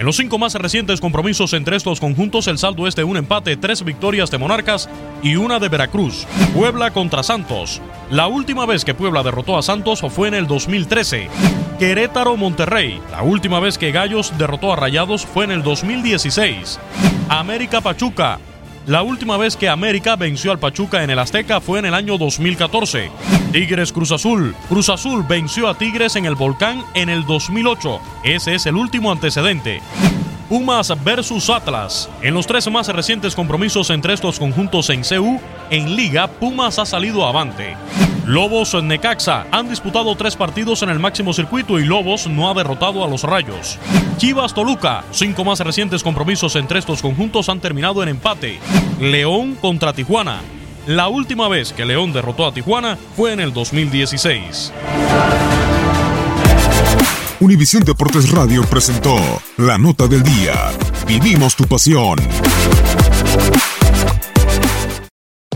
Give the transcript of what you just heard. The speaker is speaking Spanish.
En los cinco más recientes compromisos entre estos conjuntos, el saldo es de un empate, tres victorias de Monarcas y una de Veracruz. Puebla contra Santos. La última vez que Puebla derrotó a Santos fue en el 2013. Querétaro Monterrey. La última vez que Gallos derrotó a Rayados fue en el 2016. América Pachuca. La última vez que América venció al Pachuca en el Azteca fue en el año 2014. Tigres Cruz Azul. Cruz Azul venció a Tigres en el Volcán en el 2008. Ese es el último antecedente. Pumas versus Atlas. En los tres más recientes compromisos entre estos conjuntos en CU, en Liga, Pumas ha salido avante. Lobos Necaxa han disputado tres partidos en el máximo circuito y Lobos no ha derrotado a los Rayos. Chivas Toluca, cinco más recientes compromisos entre estos conjuntos han terminado en empate. León contra Tijuana. La última vez que León derrotó a Tijuana fue en el 2016. Univisión Deportes Radio presentó La Nota del Día. Vivimos tu pasión.